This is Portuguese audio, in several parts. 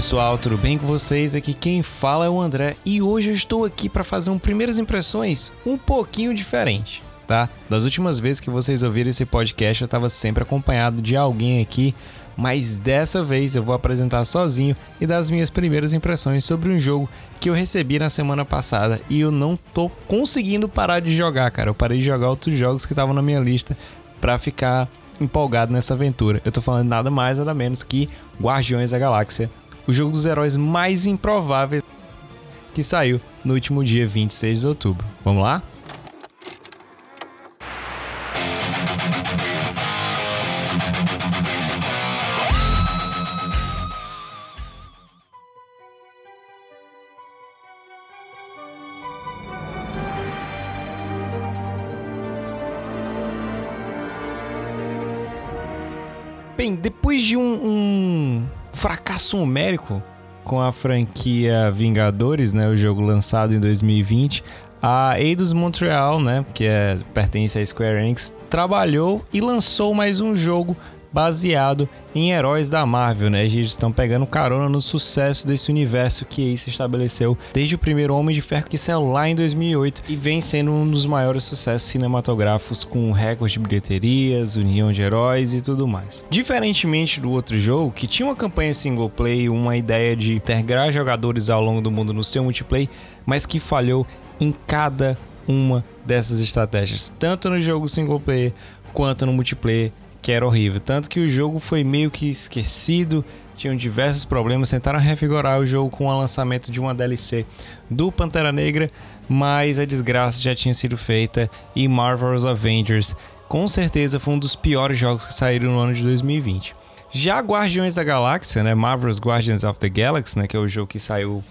pessoal, tudo bem com vocês? Aqui quem fala é o André e hoje eu estou aqui para fazer um primeiras impressões um pouquinho diferente, tá? Das últimas vezes que vocês ouviram esse podcast eu estava sempre acompanhado de alguém aqui, mas dessa vez eu vou apresentar sozinho e dar as minhas primeiras impressões sobre um jogo que eu recebi na semana passada e eu não tô conseguindo parar de jogar, cara. Eu parei de jogar outros jogos que estavam na minha lista para ficar empolgado nessa aventura. Eu tô falando nada mais nada menos que Guardiões da Galáxia, o jogo dos heróis mais improváveis que saiu no último dia 26 de outubro. Vamos lá? Bem, depois de um, um fracasso numérico com a franquia Vingadores, né, o jogo lançado em 2020, a Eidos Montreal, né, que é, pertence à Square Enix, trabalhou e lançou mais um jogo baseado em heróis da Marvel, né? Eles estão pegando carona no sucesso desse universo que aí se estabeleceu desde o primeiro Homem de Ferro que saiu lá em 2008 e vem sendo um dos maiores sucessos cinematográficos com recordes de bilheterias, união de heróis e tudo mais. Diferentemente do outro jogo, que tinha uma campanha single player, uma ideia de integrar jogadores ao longo do mundo no seu multiplayer, mas que falhou em cada uma dessas estratégias, tanto no jogo single player quanto no multiplayer que era horrível. Tanto que o jogo foi meio que esquecido, tinham diversos problemas, tentaram revigorar o jogo com o lançamento de uma DLC do Pantera Negra, mas a desgraça já tinha sido feita e Marvel's Avengers com certeza foi um dos piores jogos que saíram no ano de 2020. Já Guardiões da Galáxia, né, Marvel's Guardians of the Galaxy, né, que é o jogo que saiu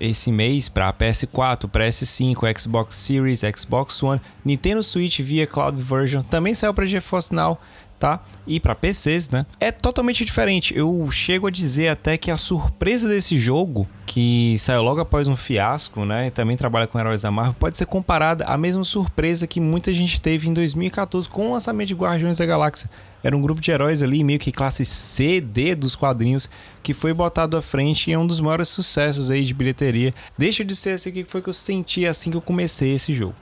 esse mês para PS4, PS5, Xbox Series, Xbox One, Nintendo Switch via Cloud Version, também saiu para GeForce Now, tá? E para PCs, né? É totalmente diferente. Eu chego a dizer até que a surpresa desse jogo, que saiu logo após um fiasco, né? E também trabalha com heróis da Marvel, pode ser comparada à mesma surpresa que muita gente teve em 2014 com o lançamento de Guardiões da Galáxia. Era um grupo de heróis ali, meio que classe C, D dos quadrinhos, que foi botado à frente e é um dos maiores sucessos aí de bilheteria. Deixa de ser assim que foi que eu senti assim que eu comecei esse jogo.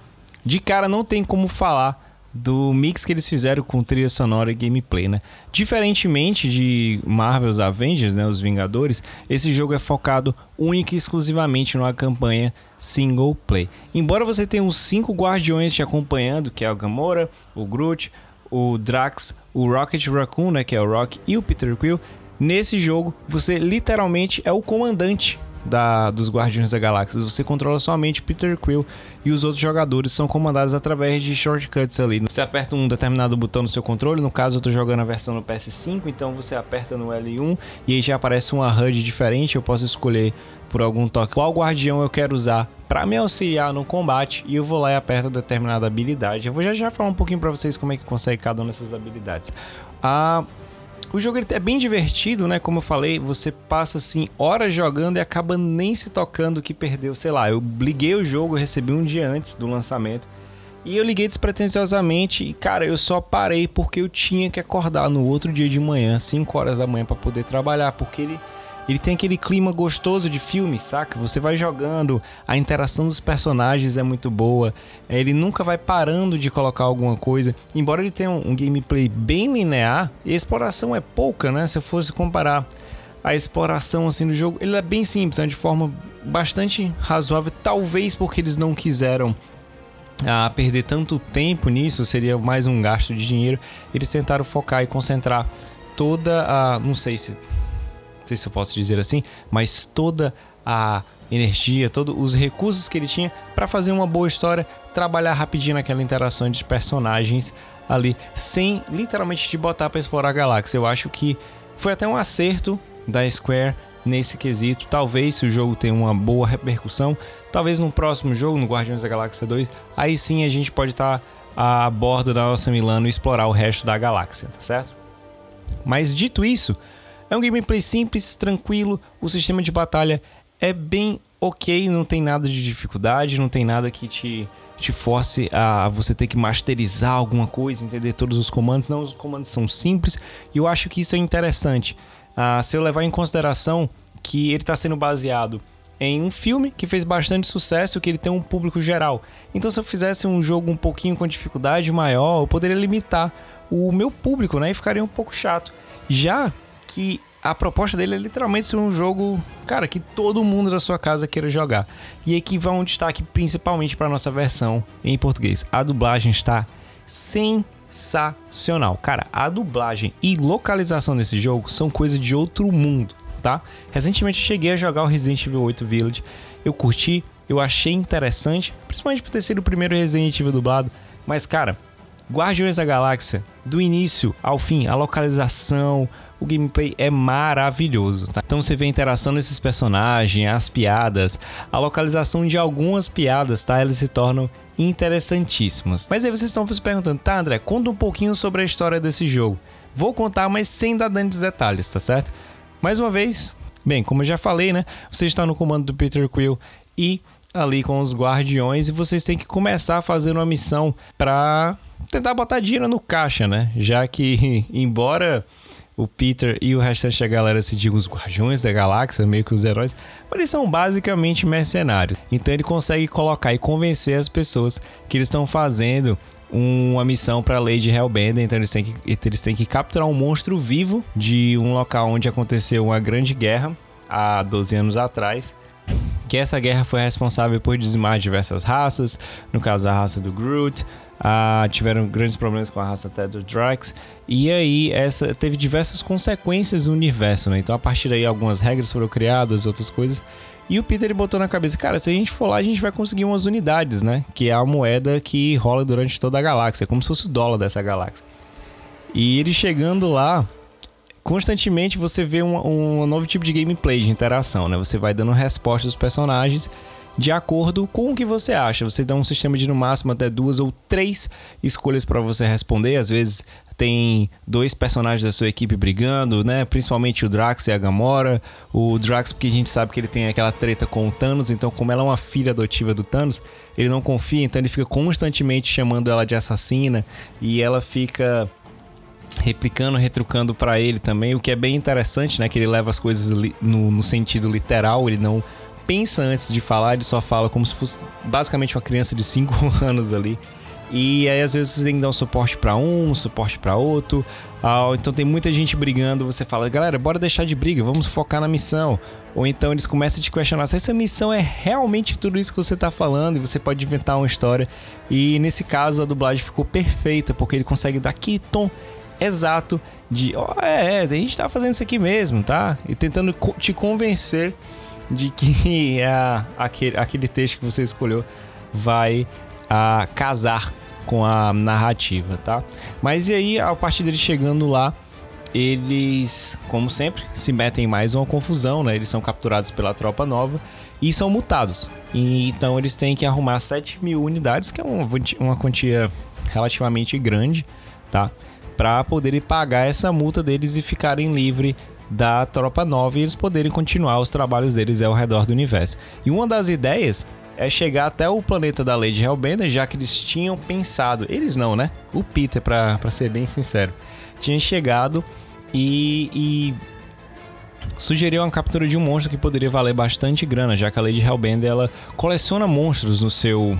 De cara não tem como falar do mix que eles fizeram com trilha sonora e gameplay, né? Diferentemente de Marvel's Avengers, né, os Vingadores, esse jogo é focado única e exclusivamente numa campanha single play. Embora você tenha uns cinco guardiões te acompanhando, que é o Gamora, o Groot, o Drax, o Rocket Raccoon, né, que é o Rock, e o Peter Quill, nesse jogo você literalmente é o comandante da, dos Guardiões da Galáxia. Você controla somente Peter Quill e os outros jogadores são comandados através de shortcuts ali. Você aperta um determinado botão no seu controle, no caso eu estou jogando a versão no PS5, então você aperta no L1 e aí já aparece uma HUD diferente, eu posso escolher por algum toque qual guardião eu quero usar para me auxiliar no combate e eu vou lá e aperto determinada habilidade. Eu vou já já falar um pouquinho para vocês como é que consegue cada uma dessas habilidades. A o jogo é bem divertido, né? Como eu falei, você passa assim horas jogando e acaba nem se tocando que perdeu. Sei lá, eu liguei o jogo, recebi um dia antes do lançamento. E eu liguei despretensiosamente e, cara, eu só parei porque eu tinha que acordar no outro dia de manhã, 5 horas da manhã, para poder trabalhar. Porque ele ele tem aquele clima gostoso de filme, saca? Você vai jogando, a interação dos personagens é muito boa, ele nunca vai parando de colocar alguma coisa. Embora ele tenha um, gameplay bem linear, a exploração é pouca, né? Se eu fosse comparar a exploração assim do jogo, ele é bem simples, né? de forma bastante razoável, talvez porque eles não quiseram a perder tanto tempo nisso, seria mais um gasto de dinheiro. Eles tentaram focar e concentrar toda a, não sei se sei se eu posso dizer assim, mas toda a energia, todos os recursos que ele tinha para fazer uma boa história, trabalhar rapidinho naquela interação de personagens ali, sem literalmente te botar para explorar a galáxia. Eu acho que foi até um acerto da Square nesse quesito. Talvez se o jogo tenha uma boa repercussão, talvez no próximo jogo, no Guardiões da Galáxia 2, aí sim a gente pode estar tá a bordo da nossa Milano e explorar o resto da galáxia, tá certo? Mas dito isso, é um gameplay simples, tranquilo, o sistema de batalha é bem ok, não tem nada de dificuldade, não tem nada que te, te force a você ter que masterizar alguma coisa, entender todos os comandos. Não, os comandos são simples e eu acho que isso é interessante. Ah, se eu levar em consideração que ele está sendo baseado em um filme que fez bastante sucesso, que ele tem um público geral. Então, se eu fizesse um jogo um pouquinho com dificuldade maior, eu poderia limitar o meu público, né? E ficaria um pouco chato. Já que a proposta dele é literalmente ser um jogo, cara, que todo mundo da sua casa queira jogar. E aqui vai um destaque principalmente para nossa versão em português. A dublagem está sensacional. Cara, a dublagem e localização desse jogo são coisa de outro mundo, tá? Recentemente eu cheguei a jogar o Resident Evil 8 Village. Eu curti, eu achei interessante, principalmente por ter sido o primeiro Resident Evil dublado. Mas, cara, Guardiões da Galáxia, do início ao fim, a localização, o gameplay é maravilhoso. Tá? Então você vê a interação desses personagens, as piadas, a localização de algumas piadas, tá? Elas se tornam interessantíssimas. Mas aí vocês estão se perguntando, tá, André, conta um pouquinho sobre a história desse jogo. Vou contar, mas sem dar grandes detalhes, tá certo? Mais uma vez, bem, como eu já falei, né? Você está no comando do Peter Quill e ali com os guardiões e vocês têm que começar a fazer uma missão para tentar botar dinheiro no caixa, né? Já que embora o Peter e o restante da galera se digam os guardiões da galáxia, meio que os heróis, mas eles são basicamente mercenários. Então ele consegue colocar e convencer as pessoas que eles estão fazendo uma missão para a Lady Hellbender, então eles têm, que, eles têm que capturar um monstro vivo de um local onde aconteceu uma grande guerra há 12 anos atrás que essa guerra foi responsável por dizimar diversas raças, no caso a raça do Groot, ah, tiveram grandes problemas com a raça até do Drax, e aí essa teve diversas consequências no universo, né? Então a partir daí algumas regras foram criadas, outras coisas. E o Peter ele botou na cabeça, cara, se a gente for lá, a gente vai conseguir umas unidades, né? Que é a moeda que rola durante toda a galáxia, como se fosse o dólar dessa galáxia. E ele chegando lá, constantemente você vê um, um novo tipo de gameplay, de interação, né? Você vai dando respostas aos personagens de acordo com o que você acha. Você dá um sistema de no máximo até duas ou três escolhas para você responder. Às vezes tem dois personagens da sua equipe brigando, né? Principalmente o Drax e a Gamora. O Drax, porque a gente sabe que ele tem aquela treta com o Thanos, então, como ela é uma filha adotiva do Thanos, ele não confia, então ele fica constantemente chamando ela de assassina e ela fica replicando, retrucando para ele também, o que é bem interessante, né? Que ele leva as coisas no, no sentido literal, ele não pensa antes de falar, ele só fala como se fosse basicamente uma criança de 5 anos ali. E aí às vezes você tem que dar um suporte para um, suporte para outro. Ah, então tem muita gente brigando, você fala, galera, bora deixar de briga, vamos focar na missão. Ou então eles começam a te questionar se essa missão é realmente tudo isso que você tá falando e você pode inventar uma história. E nesse caso a dublagem ficou perfeita, porque ele consegue dar aquele tom exato de, ó, oh, é, é, a gente tá fazendo isso aqui mesmo, tá? E tentando te convencer de que a, aquele, aquele texto que você escolheu vai a, casar com a narrativa, tá? Mas e aí, a partir deles chegando lá, eles, como sempre, se metem em mais uma confusão, né? Eles são capturados pela tropa nova e são mutados. E, então eles têm que arrumar 7 mil unidades, que é uma, uma quantia relativamente grande, tá? Para poderem pagar essa multa deles e ficarem livres da Tropa Nova e eles poderem continuar os trabalhos deles ao redor do universo. E uma das ideias é chegar até o planeta da Lady Hellbender, já que eles tinham pensado, eles não, né? O Peter, para ser bem sincero, tinha chegado e, e sugeriu uma captura de um monstro que poderia valer bastante grana, já que a Lady Hellbender ela coleciona monstros no seu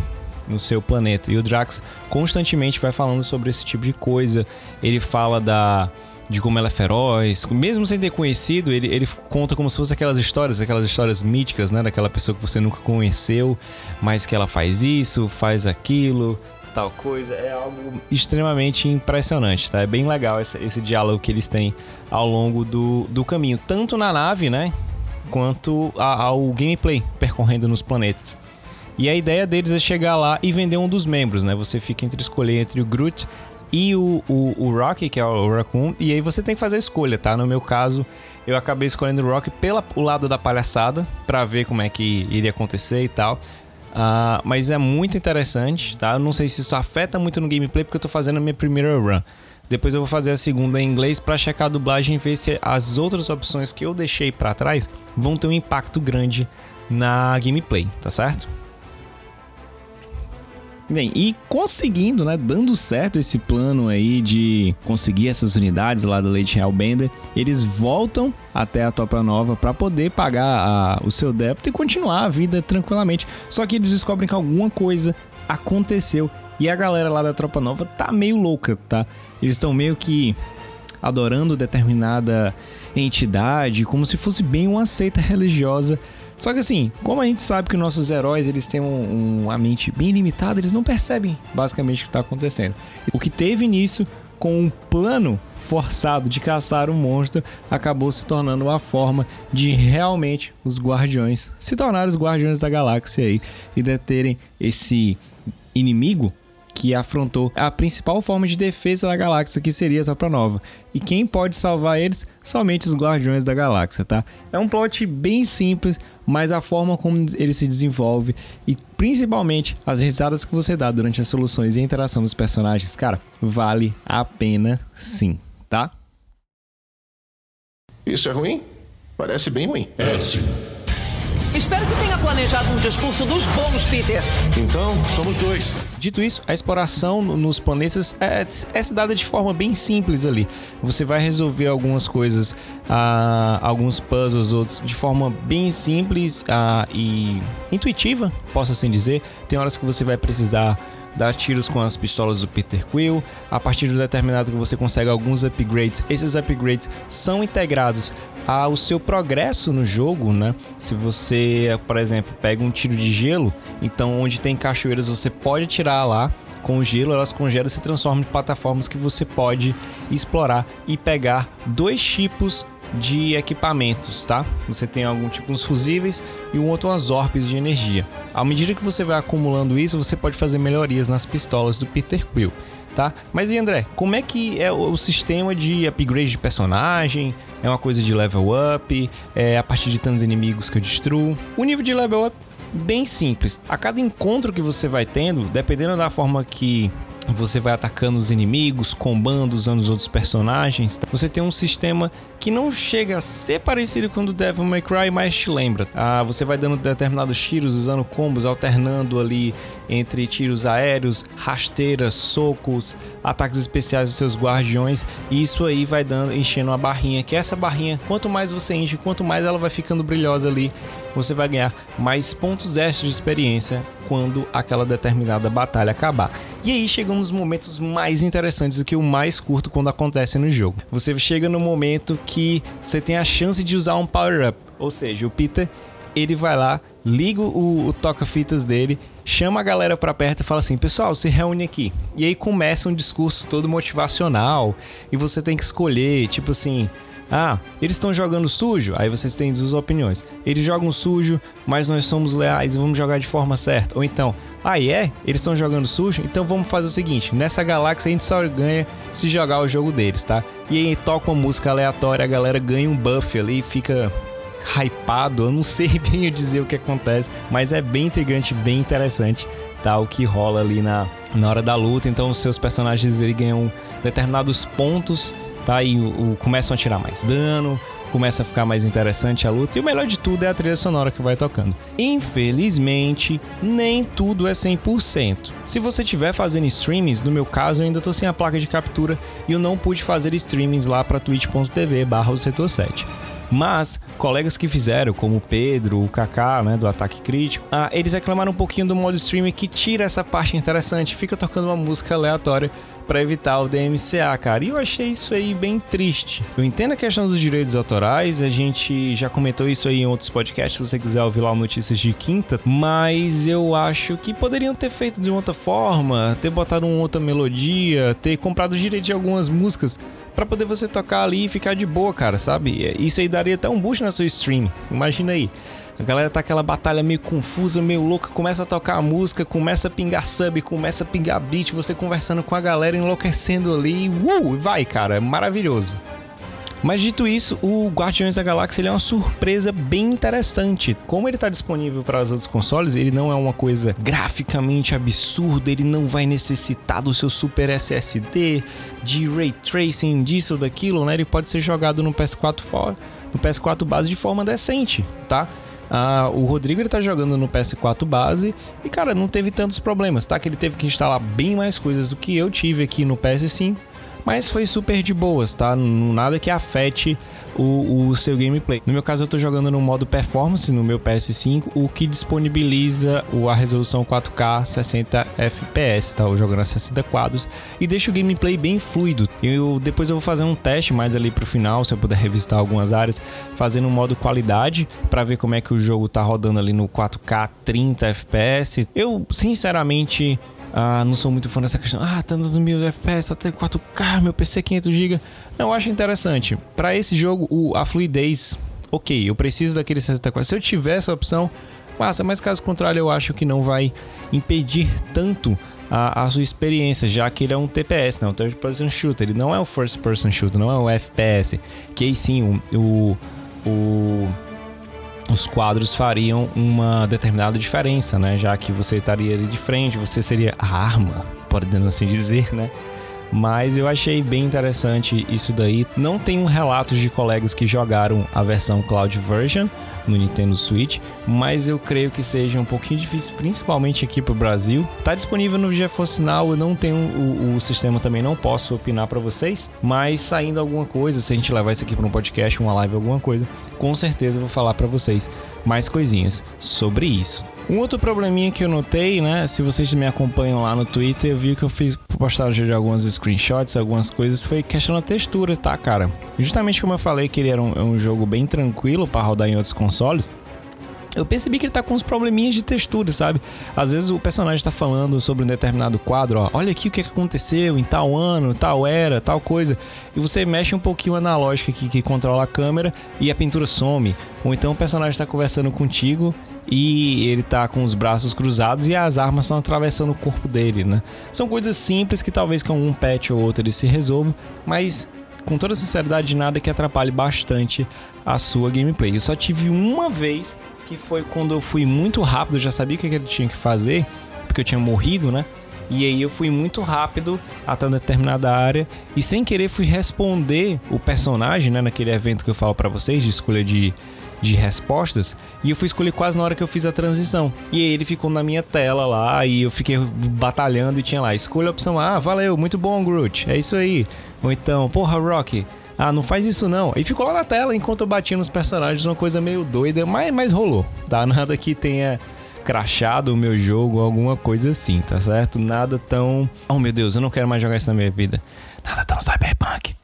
no seu planeta. E o Drax constantemente vai falando sobre esse tipo de coisa. Ele fala da de como ela é feroz. Mesmo sem ter conhecido, ele, ele conta como se fosse aquelas histórias, aquelas histórias míticas, né? Daquela pessoa que você nunca conheceu, mas que ela faz isso, faz aquilo, tal coisa. É algo extremamente impressionante, tá? É bem legal esse, esse diálogo que eles têm ao longo do, do caminho, tanto na nave, né? Quanto a, ao gameplay percorrendo nos planetas. E a ideia deles é chegar lá e vender um dos membros, né? Você fica entre escolher entre o Groot e o, o, o Rocky, que é o Raccoon, e aí você tem que fazer a escolha, tá? No meu caso, eu acabei escolhendo o Rocky pelo lado da palhaçada, para ver como é que iria acontecer e tal. Uh, mas é muito interessante, tá? Eu não sei se isso afeta muito no gameplay, porque eu tô fazendo a minha primeira run. Depois eu vou fazer a segunda em inglês para checar a dublagem e ver se as outras opções que eu deixei para trás vão ter um impacto grande na gameplay, tá certo? Bem, e conseguindo, né, dando certo esse plano aí de conseguir essas unidades lá da Lady Hellbender, eles voltam até a Topa Nova para poder pagar a, o seu débito e continuar a vida tranquilamente. Só que eles descobrem que alguma coisa aconteceu e a galera lá da Tropa Nova tá meio louca, tá? Eles estão meio que adorando determinada entidade, como se fosse bem uma seita religiosa só que assim, como a gente sabe que nossos heróis eles têm um, uma mente bem limitada, eles não percebem basicamente o que está acontecendo. O que teve início com um plano forçado de caçar um monstro acabou se tornando a forma de realmente os guardiões se tornarem os guardiões da galáxia aí e deterem esse inimigo que afrontou a principal forma de defesa da galáxia, que seria a Tropa Nova. E quem pode salvar eles? Somente os Guardiões da Galáxia, tá? É um plot bem simples, mas a forma como ele se desenvolve e principalmente as risadas que você dá durante as soluções e a interação dos personagens, cara, vale a pena sim, tá? Isso é ruim? Parece bem ruim. É sim. Espero que tenha planejado um discurso dos bons, Peter. Então, somos dois. Dito isso, a exploração nos planetas é, é dada de forma bem simples ali. Você vai resolver algumas coisas, ah, alguns puzzles, outros de forma bem simples ah, e intuitiva, posso assim dizer. Tem horas que você vai precisar dar tiros com as pistolas do Peter Quill. A partir de um determinado que você consegue alguns upgrades. Esses upgrades são integrados ao seu progresso no jogo, né? Se você, por exemplo, pega um tiro de gelo, então onde tem cachoeiras você pode tirar lá com o gelo, elas congelam e se transformam em plataformas que você pode explorar e pegar dois tipos de equipamentos, tá? Você tem algum tipo uns fusíveis e um outro umas orbes de energia. À medida que você vai acumulando isso, você pode fazer melhorias nas pistolas do Peter Quill tá? Mas e André, como é que é o sistema de upgrade de personagem? É uma coisa de level up? É a partir de tantos inimigos que eu destruo? O nível de level up bem simples. A cada encontro que você vai tendo, dependendo da forma que você vai atacando os inimigos, combando, usando os outros personagens. Você tem um sistema que não chega a ser parecido com o do Devil May Cry, mas te lembra. Ah, você vai dando determinados tiros, usando combos, alternando ali entre tiros aéreos, rasteiras, socos, ataques especiais dos seus guardiões, e isso aí vai dando enchendo uma barrinha, que essa barrinha, quanto mais você enche, quanto mais ela vai ficando brilhosa ali, você vai ganhar mais pontos extras de experiência quando aquela determinada batalha acabar. E aí chegam nos momentos mais interessantes, o que o mais curto quando acontece no jogo. Você chega no momento que você tem a chance de usar um power-up, ou seja, o Peter ele vai lá, liga o, o toca-fitas dele, chama a galera para perto e fala assim: pessoal, se reúne aqui. E aí começa um discurso todo motivacional e você tem que escolher, tipo assim. Ah, eles estão jogando sujo? Aí vocês têm duas opiniões. Eles jogam sujo, mas nós somos leais e vamos jogar de forma certa. Ou então, ah, é? Eles estão jogando sujo? Então vamos fazer o seguinte: nessa galáxia a gente só ganha se jogar o jogo deles, tá? E aí toca uma música aleatória, a galera ganha um buff ali e fica hypado. Eu não sei bem dizer o que acontece, mas é bem intrigante, bem interessante, tá? O que rola ali na, na hora da luta. Então, os seus personagens ele ganham determinados pontos, tá? E o, o, começam a tirar mais dano, começa a ficar mais interessante a luta e o melhor de tudo é a trilha sonora que vai tocando. Infelizmente, nem tudo é 100%. Se você estiver fazendo streamings, no meu caso eu ainda estou sem a placa de captura e eu não pude fazer streamings lá para twitch.tv/setor7. Mas colegas que fizeram, como o Pedro, o Kaká, né, do Ataque Crítico, ah, eles reclamaram um pouquinho do modo streaming que tira essa parte interessante, fica tocando uma música aleatória para evitar o DMCA, cara. E eu achei isso aí bem triste. Eu entendo a questão dos direitos autorais, a gente já comentou isso aí em outros podcasts, se você quiser ouvir lá Notícias de Quinta, mas eu acho que poderiam ter feito de outra forma, ter botado uma outra melodia, ter comprado direito de algumas músicas para poder você tocar ali e ficar de boa, cara, sabe? Isso aí daria até um boost na sua stream. Imagina aí. A galera tá aquela batalha meio confusa, meio louca, começa a tocar a música, começa a pingar sub, começa a pingar beat, você conversando com a galera, enlouquecendo ali, uh, vai, cara, é maravilhoso. Mas dito isso, o Guardiões da Galáxia ele é uma surpresa bem interessante. Como ele está disponível para os outros consoles, ele não é uma coisa graficamente absurda, ele não vai necessitar do seu super SSD, de ray tracing, disso ou daquilo, né? Ele pode ser jogado no PS4 no PS4 base de forma decente, tá? Ah, o Rodrigo ele tá jogando no PS4 base e, cara, não teve tantos problemas, tá? Que ele teve que instalar bem mais coisas do que eu tive aqui no PS5, mas foi super de boas, tá? Nada que afete o, o, seu gameplay. No meu caso, eu tô jogando no modo performance no meu PS5, o que disponibiliza a resolução 4K 60 FPS, tá? Eu jogando a 60 quadros e deixa o gameplay bem fluido. Eu depois eu vou fazer um teste mais ali pro final, se eu puder revistar algumas áreas, fazendo um modo qualidade para ver como é que o jogo tá rodando ali no 4K 30 FPS. Eu, sinceramente, ah, não sou muito fã dessa questão. Ah, nos mil FPS, até 4K, meu PC 500 GB. Não, eu acho interessante. Para esse jogo, o, a fluidez, ok, eu preciso daquele 64. Se eu tiver essa opção, massa, mas caso contrário, eu acho que não vai impedir tanto a, a, sua experiência, já que ele é um TPS, não, um Third Person Shooter. Ele não é um First Person Shooter, não é um FPS. Que aí sim, o, o, o os quadros fariam uma determinada diferença, né? Já que você estaria ali de frente, você seria a arma, podendo assim dizer, né? Mas eu achei bem interessante isso daí. Não tenho relatos de colegas que jogaram a versão Cloud Version no Nintendo Switch, mas eu creio que seja um pouquinho difícil, principalmente aqui pro Brasil. Tá disponível no GeForce Now, eu não tenho o, o sistema também, não posso opinar para vocês, mas saindo alguma coisa, se a gente levar isso aqui para um podcast, uma live, alguma coisa, com certeza eu vou falar para vocês mais coisinhas sobre isso. Um outro probleminha que eu notei, né? Se vocês me acompanham lá no Twitter, eu vi que eu fiz postagem de alguns screenshots, algumas coisas, foi questão da textura, tá, cara? Justamente como eu falei que ele era um, é um jogo bem tranquilo para rodar em outros consoles, eu percebi que ele tá com uns probleminhas de textura, sabe? Às vezes o personagem tá falando sobre um determinado quadro, ó, olha aqui o que aconteceu em tal ano, tal era, tal coisa, e você mexe um pouquinho a analógica aqui que controla a câmera e a pintura some. Ou então o personagem tá conversando contigo e ele tá com os braços cruzados e as armas estão atravessando o corpo dele, né? São coisas simples que talvez com um patch ou outro ele se resolva, mas com toda sinceridade nada que atrapalhe bastante a sua gameplay. Eu só tive uma vez que foi quando eu fui muito rápido, já sabia o que ele tinha que fazer, porque eu tinha morrido, né? E aí eu fui muito rápido até uma determinada área e sem querer fui responder o personagem, né, naquele evento que eu falo para vocês de escolha de de respostas e eu fui escolher quase na hora que eu fiz a transição. E ele ficou na minha tela lá e eu fiquei batalhando e tinha lá, escolha a opção A, ah, valeu, muito bom, Groot, é isso aí. Ou então, porra, Rock, ah, não faz isso não. E ficou lá na tela enquanto eu batia nos personagens, uma coisa meio doida, mas, mas rolou. Tá? Nada que tenha crachado o meu jogo, alguma coisa assim, tá certo? Nada tão. Oh meu Deus, eu não quero mais jogar isso na minha vida. Nada tão cyberpunk.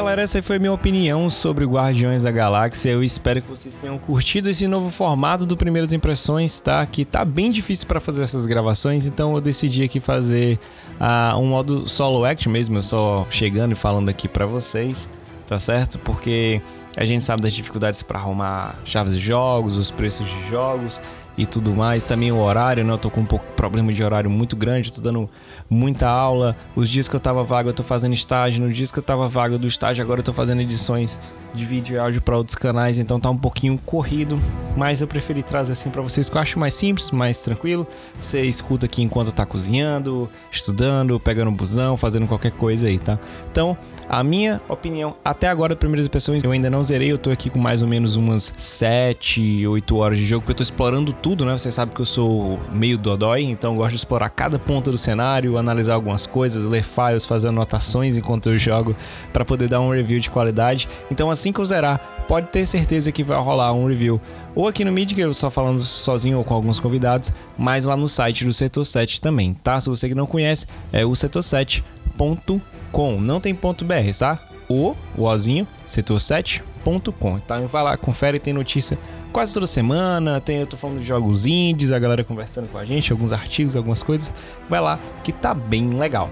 Galera, essa foi minha opinião sobre Guardiões da Galáxia. Eu espero que vocês tenham curtido esse novo formato do Primeiras Impressões, tá? Que tá bem difícil para fazer essas gravações, então eu decidi aqui fazer uh, um modo solo act mesmo, eu só chegando e falando aqui para vocês, tá certo? Porque a gente sabe das dificuldades para arrumar chaves de jogos, os preços de jogos e tudo mais. Também o horário, né? Eu tô com um pouco problema de horário muito grande, tô dando muita aula. Os dias que eu tava vago, eu tô fazendo estágio. No dias que eu tava vago do estágio, agora eu tô fazendo edições de vídeo e áudio para outros canais, então tá um pouquinho corrido, mas eu preferi trazer assim para vocês que eu acho mais simples, mais tranquilo. Você escuta aqui enquanto tá cozinhando, estudando, pegando busão, fazendo qualquer coisa aí, tá? Então, a minha opinião, até agora, primeiras impressões, eu ainda não zerei, eu tô aqui com mais ou menos umas 7, 8 horas de jogo, porque eu tô explorando tudo, né? Você sabe que eu sou meio dodói, então gosto de explorar cada ponto do cenário, analisar algumas coisas, ler files, fazer anotações enquanto eu jogo, para poder dar um review de qualidade. Então, assim que eu zerar, pode ter certeza que vai rolar um review ou aqui no Mid, que eu só falando sozinho ou com alguns convidados, mas lá no site do Setor 7 também, tá? Se você que não conhece, é o setor7.com, não tem ponto .br, tá? O, o Ozinho, setor7.com. Então vai lá, confere, tem notícia quase toda semana, tem, eu tô falando de jogos indies, a galera conversando com a gente, alguns artigos, algumas coisas. Vai lá que tá bem legal.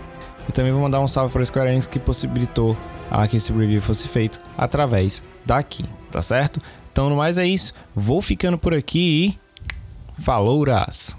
E também vou mandar um salve para o Square Enix que possibilitou a que esse review fosse feito através daqui, tá certo? Então, no mais é isso. Vou ficando por aqui e. Falou, -ras.